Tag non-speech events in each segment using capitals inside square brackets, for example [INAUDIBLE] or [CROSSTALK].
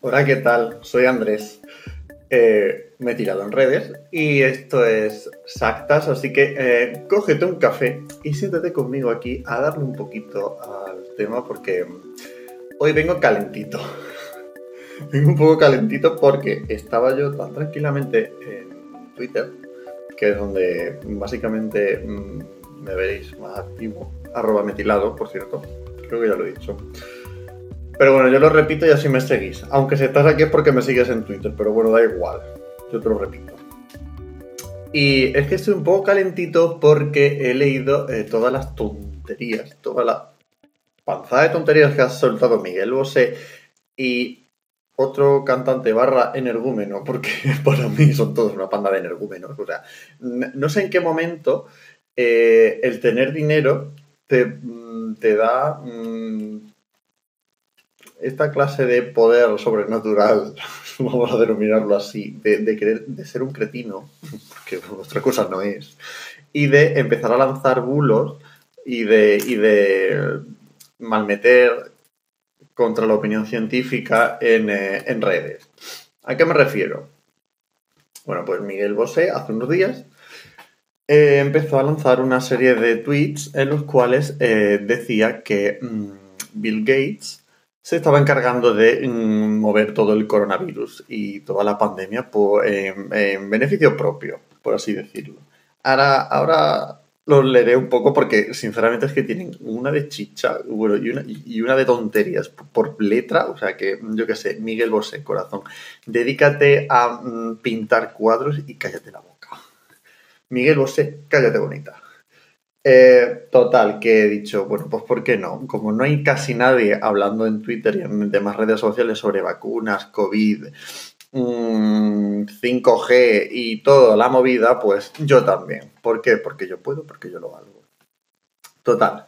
Hola, ¿qué tal? Soy Andrés. Eh, me he tirado en redes y esto es Sactas, así que eh, cógete un café y siéntate conmigo aquí a darle un poquito al tema porque hoy vengo calentito. [LAUGHS] vengo un poco calentito porque estaba yo tan tranquilamente en Twitter, que es donde básicamente mm, me veréis más activo, arroba metilado, por cierto, creo que ya lo he dicho. Pero bueno, yo lo repito y así me seguís. Aunque si estás aquí es porque me sigues en Twitter, pero bueno, da igual. Yo te lo repito. Y es que estoy un poco calentito porque he leído eh, todas las tonterías, toda la panzada de tonterías que ha soltado Miguel Bosé y otro cantante barra energúmeno, porque [LAUGHS] para mí son todos una panda de energúmenos. O sea, no sé en qué momento eh, el tener dinero te, mm, te da mm, esta clase de poder sobrenatural, [LAUGHS] vamos a denominarlo así, de, de, de ser un cretino, [LAUGHS] porque otra cosa no es, y de empezar a lanzar bulos y de, y de malmeter contra la opinión científica en, eh, en redes. ¿A qué me refiero? Bueno, pues Miguel Bosé hace unos días eh, empezó a lanzar una serie de tweets en los cuales eh, decía que mmm, Bill Gates se estaba encargando de mm, mover todo el coronavirus y toda la pandemia por, en, en, beneficio propio, por así decirlo. Ahora, ahora los leeré un poco porque sinceramente es que tienen una de chicha bueno, y, una, y una de tonterías por letra, o sea que yo qué sé, Miguel Bosé, corazón, dedícate a mm, pintar cuadros y cállate la boca. Miguel Bosé, cállate bonita. Eh, total, que he dicho, bueno, pues ¿por qué no? Como no hay casi nadie hablando en Twitter y en demás redes sociales sobre vacunas, COVID, mmm, 5G y toda la movida, pues yo también. ¿Por qué? Porque yo puedo, porque yo lo valgo. Total,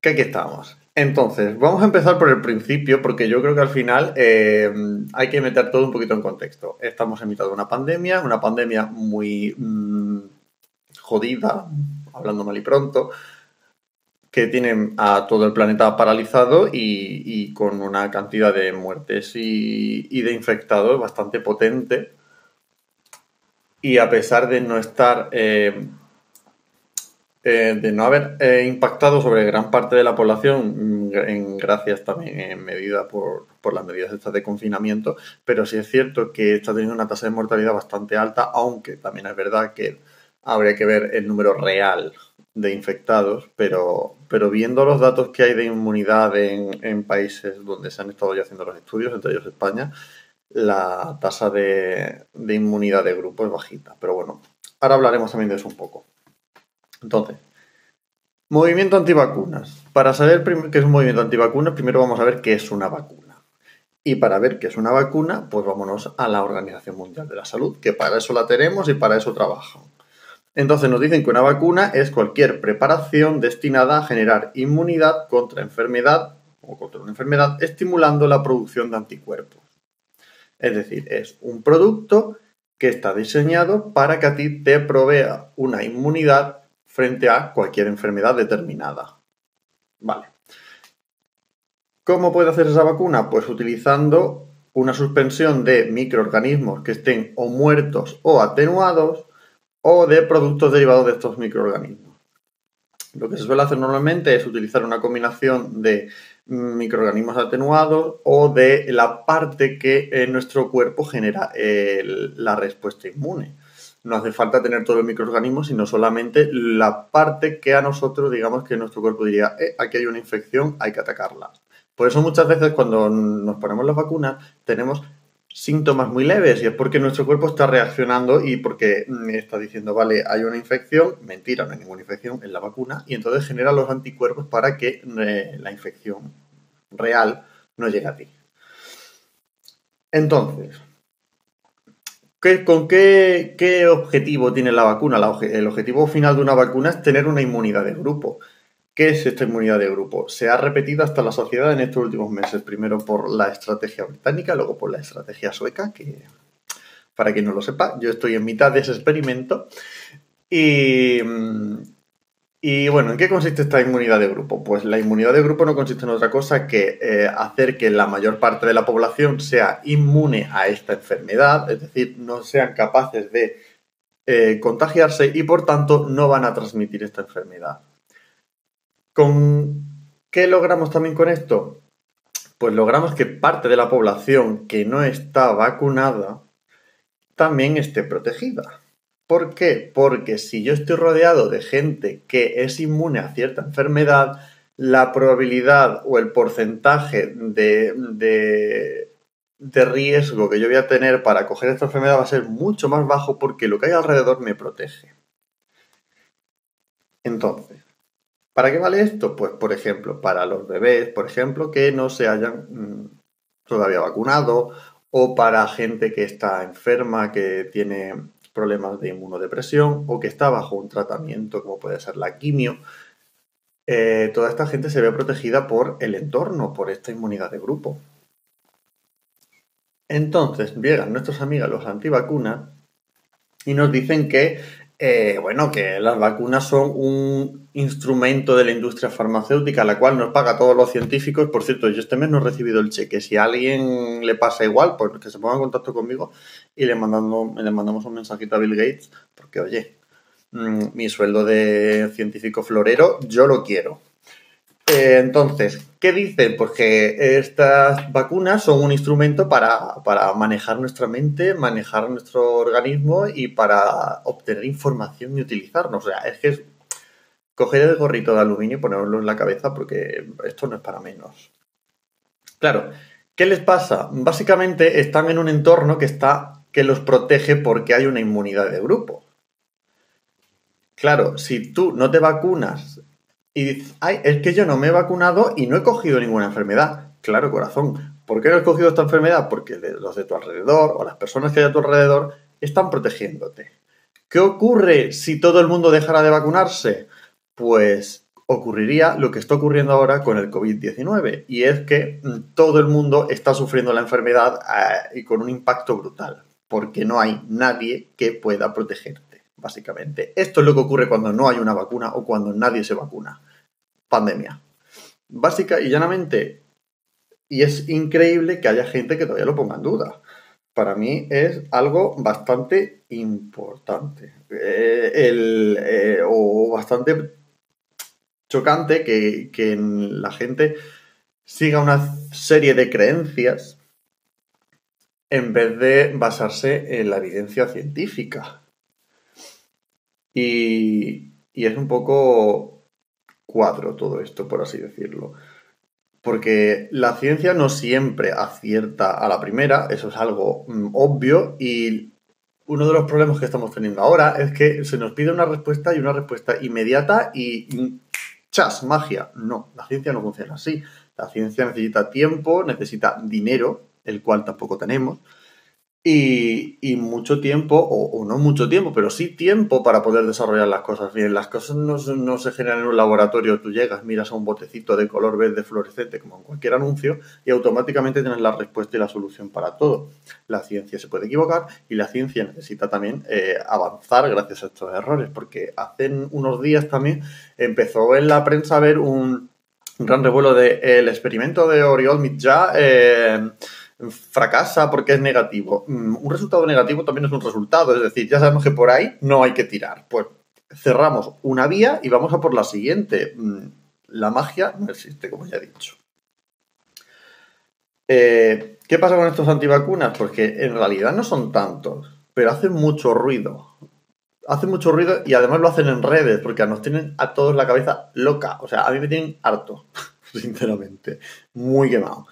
que aquí estamos. Entonces, vamos a empezar por el principio, porque yo creo que al final eh, hay que meter todo un poquito en contexto. Estamos en mitad de una pandemia, una pandemia muy mmm, jodida, hablando mal y pronto, que tienen a todo el planeta paralizado y, con una cantidad de muertes y, de infectados bastante potente. Y a pesar de no estar, eh, eh, de no haber eh, impactado sobre gran parte de la población, en, gracias también en medida por, por las medidas estas de confinamiento, pero sí es cierto que está teniendo una tasa de mortalidad bastante alta, aunque también es verdad que habría que ver el número real de infectados, pero, viendo los datos que hay de inmunidad en, en, países donde se han estado ya haciendo los estudios, entre ellos España, la tasa de, de inmunidad de grupo es bajita. Pero bueno, ahora hablaremos también de eso un poco. Entonces, movimiento antivacunas. Para saber qué es un movimiento antivacunas, primero vamos a ver qué es una vacuna. Y para ver qué es una vacuna, pues vámonos a la Organización Mundial de la Salud, que para eso la tenemos y para eso trabajan. Entonces nos dicen que una vacuna es cualquier preparación destinada a generar inmunidad contra enfermedad o contra una enfermedad estimulando la producción de anticuerpos. Es decir, es un producto que está diseñado para que a ti te provea una inmunidad frente a cualquier enfermedad determinada. Vale. ¿Cómo puede hacer esa vacuna? Pues utilizando una suspensión de microorganismos que estén o muertos o atenuados o de productos derivados de estos microorganismos. Lo que se suele hacer normalmente es utilizar una combinación de microorganismos atenuados o de la parte que en nuestro cuerpo genera la respuesta inmune. No hace falta tener todos los microorganismos, sino solamente la parte que a nosotros, digamos que nuestro cuerpo diría, eh, aquí hay una infección, hay que atacarla. Por eso muchas veces cuando nos ponemos las vacunas tenemos síntomas muy leves y es porque nuestro cuerpo está reaccionando y porque está diciendo, vale, hay una infección, mentira, no hay ninguna infección en la vacuna y entonces genera los anticuerpos para que eh, la infección real no llegue a ti. Entonces, ¿qué, ¿con qué, qué, objetivo tiene la vacuna? El objetivo final de una vacuna es tener una inmunidad de grupo. ¿Qué es esta inmunidad de grupo? Se ha repetido hasta la sociedad en estos últimos meses, primero por la estrategia británica, luego por la estrategia sueca, que para quien no lo sepa, yo estoy en mitad de ese experimento. Y, bueno, ¿en qué consiste esta inmunidad de grupo? Pues la inmunidad de grupo no consiste en otra cosa que eh, hacer que la mayor parte de la población sea inmune a esta enfermedad, es decir, no sean capaces de eh, contagiarse y por tanto no van a transmitir esta enfermedad. ¿Con qué logramos también con esto? Pues logramos que parte de la población que no está vacunada también esté protegida. ¿Por qué? Porque si yo estoy rodeado de gente que es inmune a cierta enfermedad, la probabilidad o el porcentaje de, de, riesgo que yo voy a tener para coger esta enfermedad va a ser mucho más bajo porque lo que hay alrededor me protege. Entonces, ¿para qué vale esto? Pues, por ejemplo, para los bebés, por ejemplo, que no se hayan mm, todavía vacunado o para gente que está enferma, que tiene problemas de inmunodepresión o que está bajo un tratamiento como puede ser la quimio. Eh, toda esta gente se ve protegida por el entorno, por esta inmunidad de grupo. Entonces llegan nuestros amigos los antivacunas y nos dicen que eh, bueno, que las vacunas son un instrumento de la industria farmacéutica, la cual nos paga a todos los científicos. Por cierto, yo este mes no he recibido el cheque. Si a alguien le pasa igual, pues que se ponga en contacto conmigo y le, mandando, le mandamos un mensajito a Bill Gates, porque oye, mm, mi sueldo de científico florero, yo lo quiero. Eh, entonces, ¿qué dicen? Pues que estas vacunas son un instrumento para, manejar nuestra mente, manejar nuestro organismo y para obtener información y utilizarnos. O sea, es que es coger el gorrito de aluminio y ponerlo en la cabeza porque esto no es para menos. Claro, ¿qué les pasa? Básicamente están en un entorno que está que los protege porque hay una inmunidad de grupo. Claro, si tú no te vacunas y dices, ay, es que yo no me he vacunado y no he cogido ninguna enfermedad. Claro, corazón. ¿Por qué no has cogido esta enfermedad? Porque los de tu alrededor o las personas que hay a tu alrededor están protegiéndote. ¿Qué ocurre si todo el mundo dejara de vacunarse? Pues ocurriría lo que está ocurriendo ahora con el COVID-19 y es que mm, todo el mundo está sufriendo la enfermedad eh, y con un impacto brutal porque no hay nadie que pueda protegerte básicamente. Esto es lo que ocurre cuando no hay una vacuna o cuando nadie se vacuna. Pandemia. Básica y llanamente. Y es increíble que haya gente que todavía lo ponga en duda. Para mí es algo bastante importante. Eh, eh, o bastante chocante que, que la gente siga una serie de creencias en vez de basarse en la evidencia científica. Y, es un poco cuadro todo esto, por así decirlo. Porque la ciencia no siempre acierta a la primera, eso es algo mm, obvio, y uno de los problemas que estamos teniendo ahora es que se nos pide una respuesta y una respuesta inmediata y mm, chas, magia. No, la ciencia no funciona así. La ciencia necesita tiempo, necesita dinero, el cual tampoco tenemos, y, mucho tiempo, o, no mucho tiempo, pero sí tiempo para poder desarrollar las cosas bien. Las cosas no, no, se generan en un laboratorio, tú llegas, miras a un botecito de color verde fluorescente, como en cualquier anuncio, y automáticamente tienes la respuesta y la solución para todo. La ciencia se puede equivocar y la ciencia necesita también eh, avanzar gracias a estos errores, porque hace unos días también empezó en la prensa a ver un, gran revuelo del el experimento de Oriol Mitjà. Eh, fracasa porque es negativo. Mm, un resultado negativo también es un resultado, es decir, ya sabemos que por ahí no hay que tirar. Pues cerramos una vía y vamos a por la siguiente. Mm, la magia no existe, como ya he dicho. Eh, ¿Qué pasa con estos antivacunas? Porque en realidad no son tantos, pero hacen mucho ruido. Hacen mucho ruido y además lo hacen en redes, porque nos tienen a todos la cabeza loca. O sea, a mí me tienen harto, [LAUGHS] sinceramente. Muy quemado.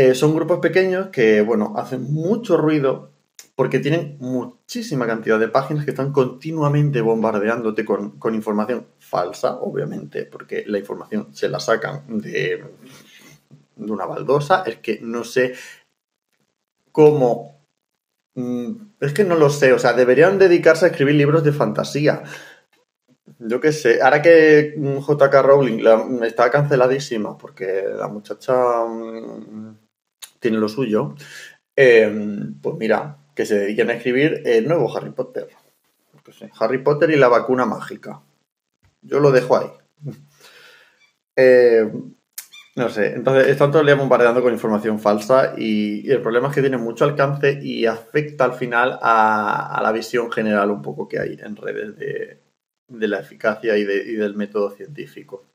Eh, son grupos pequeños que, bueno, hacen mucho ruido porque tienen muchísima cantidad de páginas que están continuamente bombardeándote con, información falsa, obviamente, porque la información se la sacan de, una baldosa. Es que no sé cómo... Mm, es que no lo sé, o sea, deberían dedicarse a escribir libros de fantasía. Yo qué sé, ahora que JK Rowling está canceladísima porque la muchacha mm, tiene lo suyo, em, pues mira, que se dediquen a escribir el nuevo Harry Potter. Harry Potter y la vacuna mágica. Yo lo dejo ahí. [LAUGHS] Eh, no sé, entonces están todo el bombardeando con información falsa y, el problema es que tiene mucho alcance y afecta al final a, la visión general un poco que hay en redes de, la eficacia y, del método científico.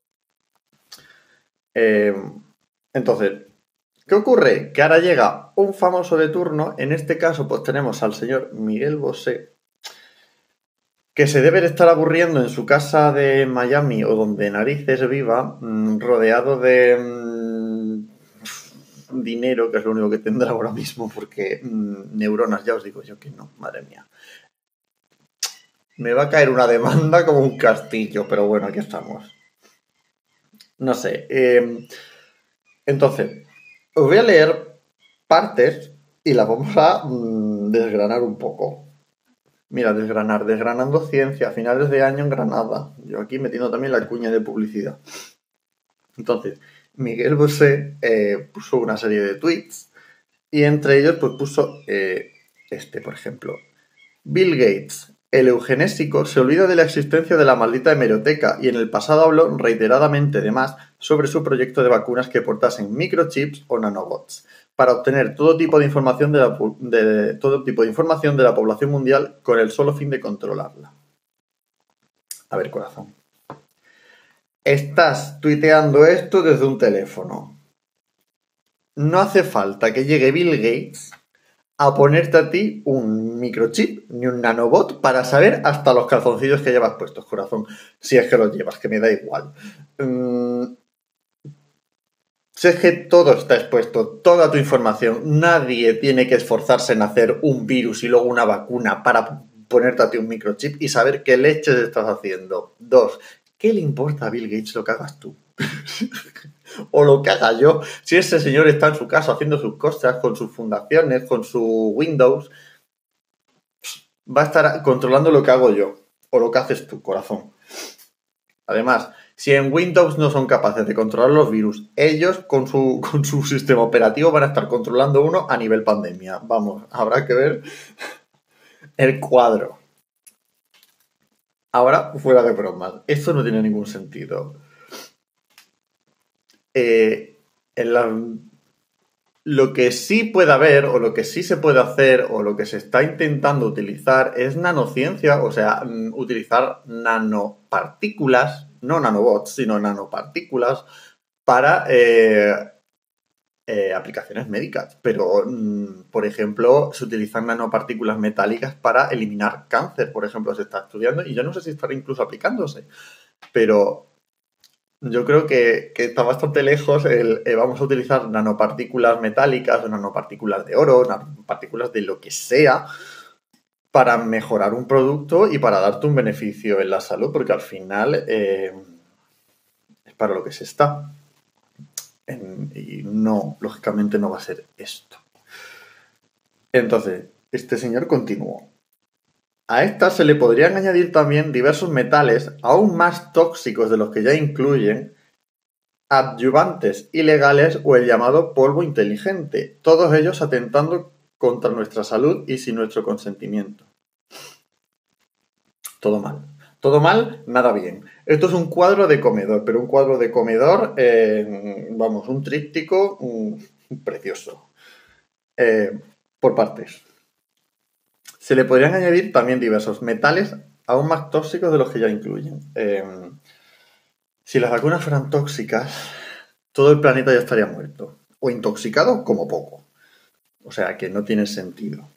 Eh, entonces, ¿qué ocurre? Que ahora llega un famoso de turno, en este caso pues tenemos al señor Miguel Bosé, que se debe de estar aburriendo en su casa de Miami o donde narices viva, mm, rodeado de mm, dinero, que es lo único que tendrá ahora mismo, porque mm, neuronas, ya os digo yo que no, madre mía. Me va a caer una demanda como un castillo, pero bueno, aquí estamos. No sé. Em, entonces, os voy a leer partes y las vamos a desgranar un poco. Mira, desgranar, desgranando ciencia, finales de año en Granada. Yo aquí metiendo también la cuña de publicidad. Entonces, Miguel Bosé eh, puso una serie de tweets y entre ellos pues puso eh, este, por ejemplo. Bill Gates, el eugenésico, se olvida de la existencia de la maldita hemeroteca y en el pasado habló reiteradamente de más sobre su proyecto de vacunas que portasen microchips o nanobots para obtener todo tipo de información de, la, todo tipo de información de la población mundial con el solo fin de controlarla. A ver, corazón. Estás tuiteando esto desde un teléfono. No hace falta que llegue Bill Gates a ponerte a ti un microchip ni un nanobot para saber hasta los calzoncillos que llevas puestos, corazón. Si es que los llevas, que me da igual. Mm, si es que todo está expuesto, toda tu información, nadie tiene que esforzarse en hacer un virus y luego una vacuna para ponerte a ti un microchip y saber qué leches estás haciendo. Dos, ¿qué le importa a Bill Gates lo que hagas tú? [LAUGHS] o lo que haga yo. Si ese señor está en su casa haciendo sus cosas, con sus fundaciones, con su Windows, va a estar controlando lo que hago yo o lo que haces tu corazón. Además, si en Windows no son capaces de controlar los virus, ellos con su, [LAUGHS] con su sistema operativo van a estar controlando uno a nivel pandemia. Vamos, habrá que ver el cuadro. Ahora, fuera de bromas, esto no tiene ningún sentido. Eh, lo que sí puede haber, o lo que sí se puede hacer, o lo que se está intentando utilizar es nanociencia, o sea, mm, utilizar nanopartículas no nanobots, sino nanopartículas para eh, eh, aplicaciones médicas. Pero, mm, por ejemplo, se utilizan nanopartículas metálicas para eliminar cáncer, por ejemplo, se está estudiando y yo no sé si estará incluso aplicándose. Pero yo creo que, está bastante lejos el eh, vamos a utilizar nanopartículas metálicas o nanopartículas de oro, nanopartículas de lo que sea para mejorar un producto y para darte un beneficio en la salud, porque al final eh, es para lo que se está. y no, lógicamente no va a ser esto. Entonces, este señor continuó. A estas se le podrían añadir también diversos metales aún más tóxicos de los que ya incluyen adyuvantes ilegales o el llamado polvo inteligente, todos ellos atentando contra nuestra salud y sin nuestro consentimiento. Todo mal. Todo mal, nada bien. Esto es un cuadro de comedor, pero un cuadro de comedor, eh, vamos, un tríptico precioso. Eh, por partes. Se le podrían añadir también diversos metales aún más tóxicos de los que ya incluyen. Eh, si las vacunas fueran tóxicas, todo el planeta ya estaría muerto. O intoxicado como poco. O sea que no tiene sentido.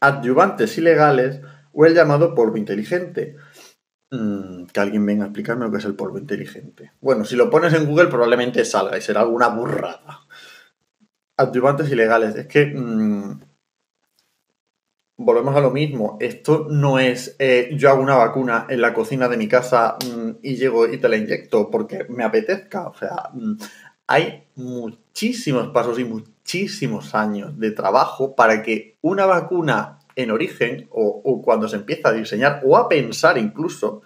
Adyuvantes ilegales o el llamado polvo inteligente. Mm, que alguien venga a explicarme lo que es el polvo inteligente. Bueno, si lo pones en Google probablemente salga y será alguna burrada. Adyuvantes ilegales. Es que... Mm, volvemos a lo mismo. Esto no es eh, yo hago una vacuna en la cocina de mi casa mm, y llego y te la inyecto porque me apetezca. O sea, hay muchísimos pasos y muchísimos años de trabajo para que una vacuna en origen o, cuando se empieza a diseñar o a pensar incluso,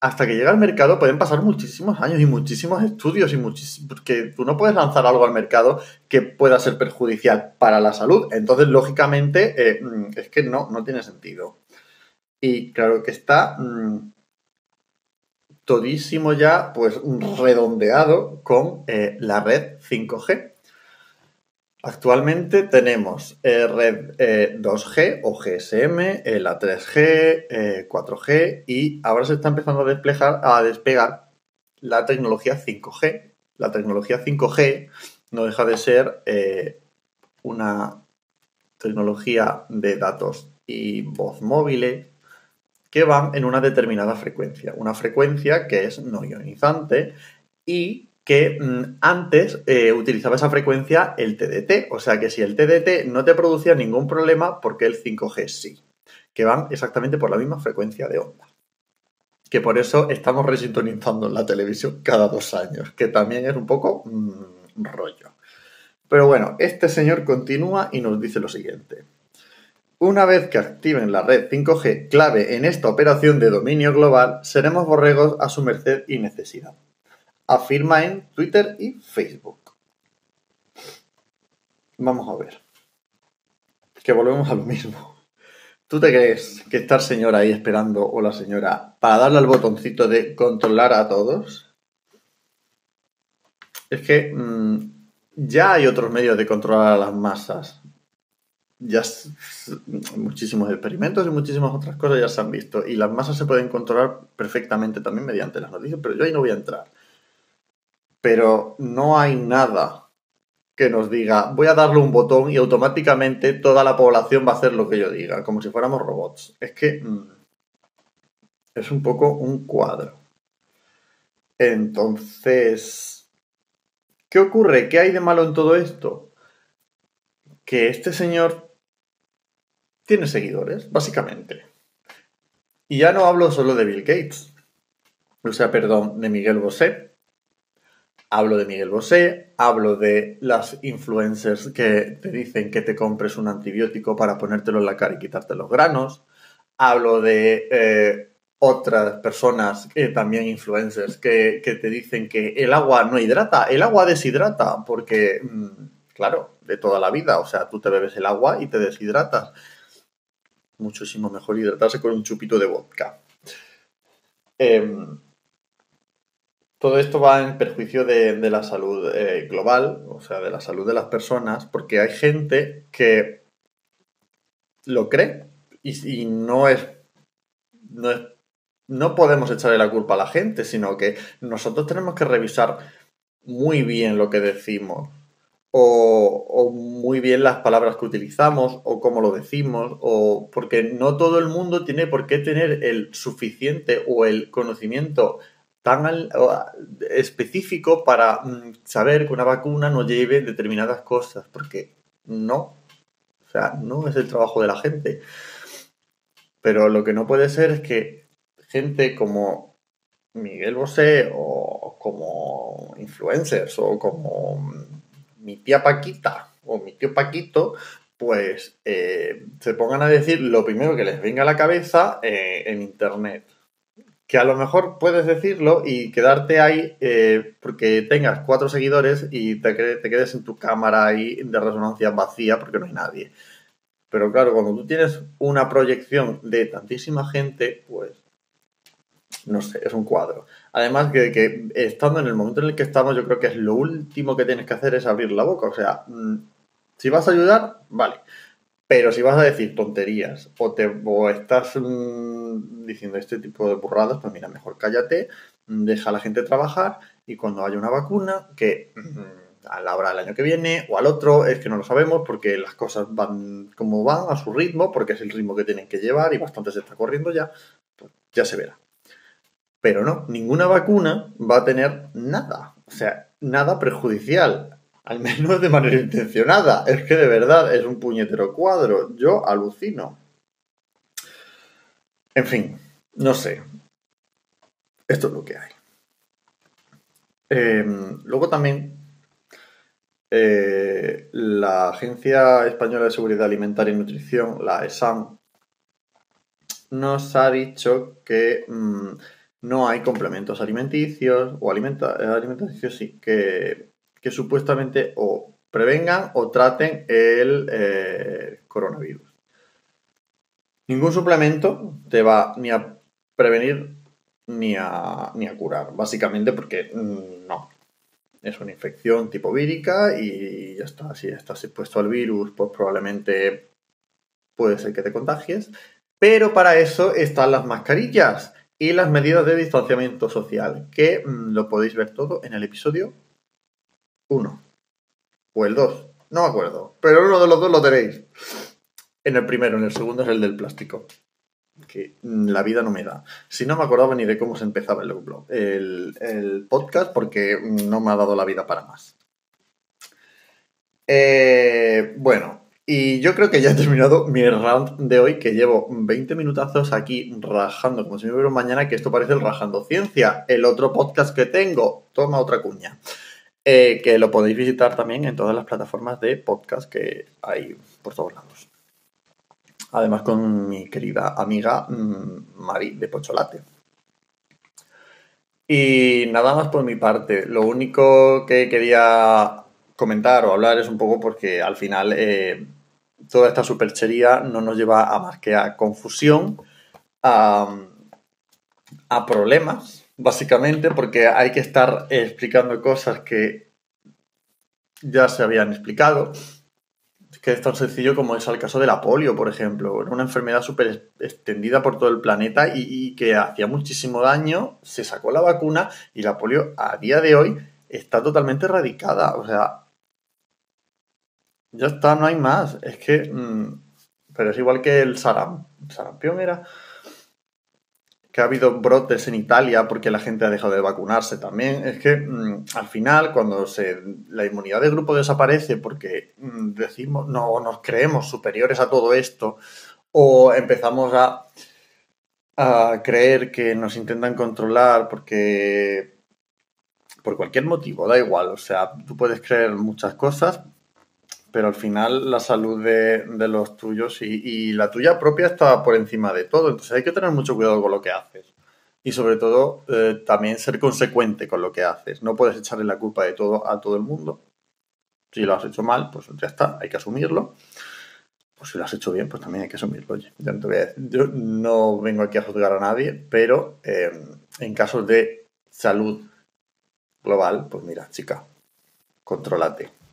hasta que llega al mercado pueden pasar muchísimos años y muchísimos estudios y muchísimos, porque tú no puedes lanzar algo al mercado que pueda ser perjudicial para la salud. Entonces, lógicamente, eh, mm, es que no, no tiene sentido. Y claro que está mm, todísimo ya pues redondeado con eh, la red 5G. Actualmente tenemos eh, red 2G eh, o GSM, la 3G, 4G y ahora se está empezando a, desplegar, a despegar la tecnología 5G. La tecnología 5G no deja de ser una tecnología de datos y voz móviles que van en una determinada frecuencia. Una frecuencia que es no ionizante y que mm, antes eh, utilizaba esa frecuencia el TDT. O sea que si el TDT no te producía ningún problema, porque el 5G sí. Que van exactamente por la misma frecuencia de onda. Que por eso estamos resintonizando la televisión cada dos años. Que también es un poco mm, rollo. Pero bueno, este señor continúa y nos dice lo siguiente. Una vez que activen la red 5G clave en esta operación de dominio global, seremos borregos a su merced y necesidad. Afirma en Twitter y Facebook. Vamos a ver. Que volvemos a lo mismo. ¿Tú te crees que está el señor ahí esperando o la señora para darle al botoncito de controlar a todos? Es que mm, ya hay otros medios de controlar a las masas ya muchísimos experimentos y muchísimas otras cosas ya se han visto. Y las masas se pueden controlar perfectamente también mediante las noticias, pero yo ahí no voy a entrar. Pero no hay nada que nos diga, voy a darle un botón y automáticamente toda la población va a hacer lo que yo diga, como si fuéramos robots. Es que mm, es un poco un cuadro. Entonces, ¿qué ocurre? ¿Qué hay de malo en todo esto? Que este señor tiene seguidores, básicamente. Y ya no hablo solo de Bill Gates, o sea, perdón, de Miguel Bosé. Hablo de Miguel Bosé, hablo de las influencers que te dicen que te compres un antibiótico para ponértelo en la cara y quitarte los granos. Hablo de eh, otras personas, eh, también influencers, que, que, te dicen que el agua no hidrata, el agua deshidrata, porque, mm, claro, de toda la vida, o sea, tú te bebes el agua y te deshidratas muchísimo mejor hidratarse con un chupito de vodka. Em, todo esto va en perjuicio de, la salud eh, global, o sea, de la salud de las personas, porque hay gente que lo cree y, no, es, no es. No podemos echarle la culpa a la gente, sino que nosotros tenemos que revisar muy bien lo que decimos o, muy bien las palabras que utilizamos o cómo lo decimos, o porque no todo el mundo tiene por qué tener el suficiente o el conocimiento tan específico para mm, saber que una vacuna no lleve determinadas cosas, porque no, o sea, no es el trabajo de la gente. Pero lo que no puede ser es que gente como Miguel Bosé o como influencers o como mi tía Paquita o mi tío Paquito, pues eh, se pongan a decir lo primero que les venga a la cabeza eh, en Internet. Que a lo mejor puedes decirlo y quedarte ahí eh, porque tengas cuatro seguidores y te, quedes en tu cámara ahí de resonancia vacía porque no hay nadie. Pero claro, cuando tú tienes una proyección de tantísima gente, pues no sé, es un cuadro. Además que, estando en el momento en el que estamos, yo creo que es lo último que tienes que hacer es abrir la boca. O sea, mm, si vas a ayudar, vale. Pero si vas a decir tonterías o, te, estás mm, diciendo este tipo de burradas, pues mira, mejor cállate, mm, deja a la gente trabajar y cuando haya una vacuna, que a la hora del año que viene o al otro, es que no lo sabemos porque las cosas van como van, a su ritmo, porque es el ritmo que tienen que llevar y bastante se está corriendo ya, pues ya se verá. Pero no, ninguna vacuna va a tener nada, o sea, nada perjudicial, al menos de manera intencionada. Es que de verdad es un puñetero cuadro, yo alucino. En fin, no sé. Esto es lo que hay. Em, luego también eh, la Agencia Española de Seguridad Alimentaria y Nutrición, la ESAM, nos ha dicho que mm, no hay complementos alimenticios o alimenta, eh, alimenticios sí, que, supuestamente o prevengan o traten el eh, coronavirus. Ningún suplemento te va ni a prevenir ni a, ni a curar, básicamente porque mm, no. Es una infección tipo vírica y ya está. Si estás expuesto al virus, pues probablemente puede ser que te contagies. Pero para eso están las mascarillas y las medidas de distanciamiento social, que mm, lo podéis ver todo en el episodio 1 o el 2, no me acuerdo, pero uno de los dos lo tenéis. En el primero, en el segundo es el del plástico. Que la vida no me da. Si no me acordaba ni de cómo se empezaba el blog, el, podcast, porque no me ha dado la vida para más. Eh, bueno, y yo creo que ya he terminado mi rant de hoy, que llevo 20 minutazos aquí rajando como si me hubiera mañana, que esto parece el Rajando Ciencia, el otro podcast que tengo. Toma otra cuña. Eh, que lo podéis visitar también en todas las plataformas de podcast que hay por todos lados. Además con mi querida amiga mm, Mari de Pocholate. Y nada más por mi parte. Lo único que quería comentar o hablar es un poco porque al final eh, toda esta superchería no nos lleva a más que a confusión, a, a problemas básicamente porque hay que estar explicando cosas que ya se habían explicado, que es tan sencillo como es el caso de la polio, por ejemplo. Una enfermedad súper extendida por todo el planeta y, que hacía muchísimo daño, se sacó la vacuna y la polio a día de hoy está totalmente erradicada. O sea, ya está, no hay más. Es que... Mm, pero es igual que. ¿El sarampión era? Que ha habido brotes en Italia porque la gente ha dejado de vacunarse también. Es que mm, al final, cuando se, la inmunidad de grupo desaparece porque mm, decimos, no nos creemos superiores a todo esto, o empezamos a, a creer que nos intentan controlar porque por cualquier motivo, da igual. O sea, tú puedes creer muchas cosas, pero al final la salud de, los tuyos y, la tuya propia está por encima de todo. Entonces hay que tener mucho cuidado con lo que haces. Y sobre todo eh, también ser consecuente con lo que haces. No puedes echarle la culpa de todo a todo el mundo. Si lo has hecho mal, pues ya está, hay que asumirlo. Pues si lo has hecho bien, pues también hay que asumirlo. Oye, yo no vengo aquí a juzgar a nadie, pero eh, en casos de salud global, pues mira, chica, contrólate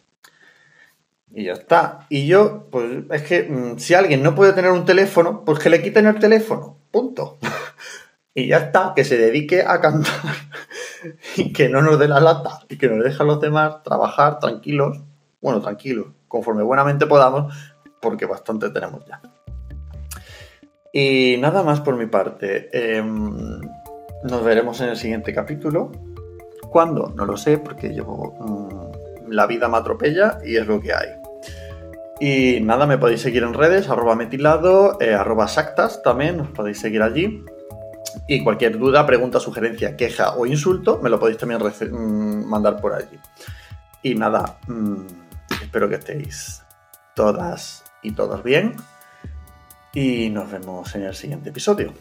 y ya está. Y yo, pues es que mm, si alguien no puede tener un teléfono, pues que le quiten el teléfono. Punto. [LAUGHS] y ya está, que se dedique a cantar [LAUGHS] y que no nos dé la lata y que nos deje a los demás trabajar tranquilos. Bueno, tranquilos, conforme buenamente podamos, porque bastante tenemos ya. Y nada más por mi parte. Em, nos veremos en el siguiente capítulo. ¿Cuándo? No lo sé, porque yo... Mm, la vida me atropella y es lo que hay. Y nada, me podéis seguir en redes, arroba metilado, eh, arroba sactas también, os podéis seguir allí. Y cualquier duda, pregunta, sugerencia, queja o insulto, me lo podéis también mm, mandar por allí. Y nada, mm, espero que estéis todas y todos bien. Y nos vemos en el siguiente episodio.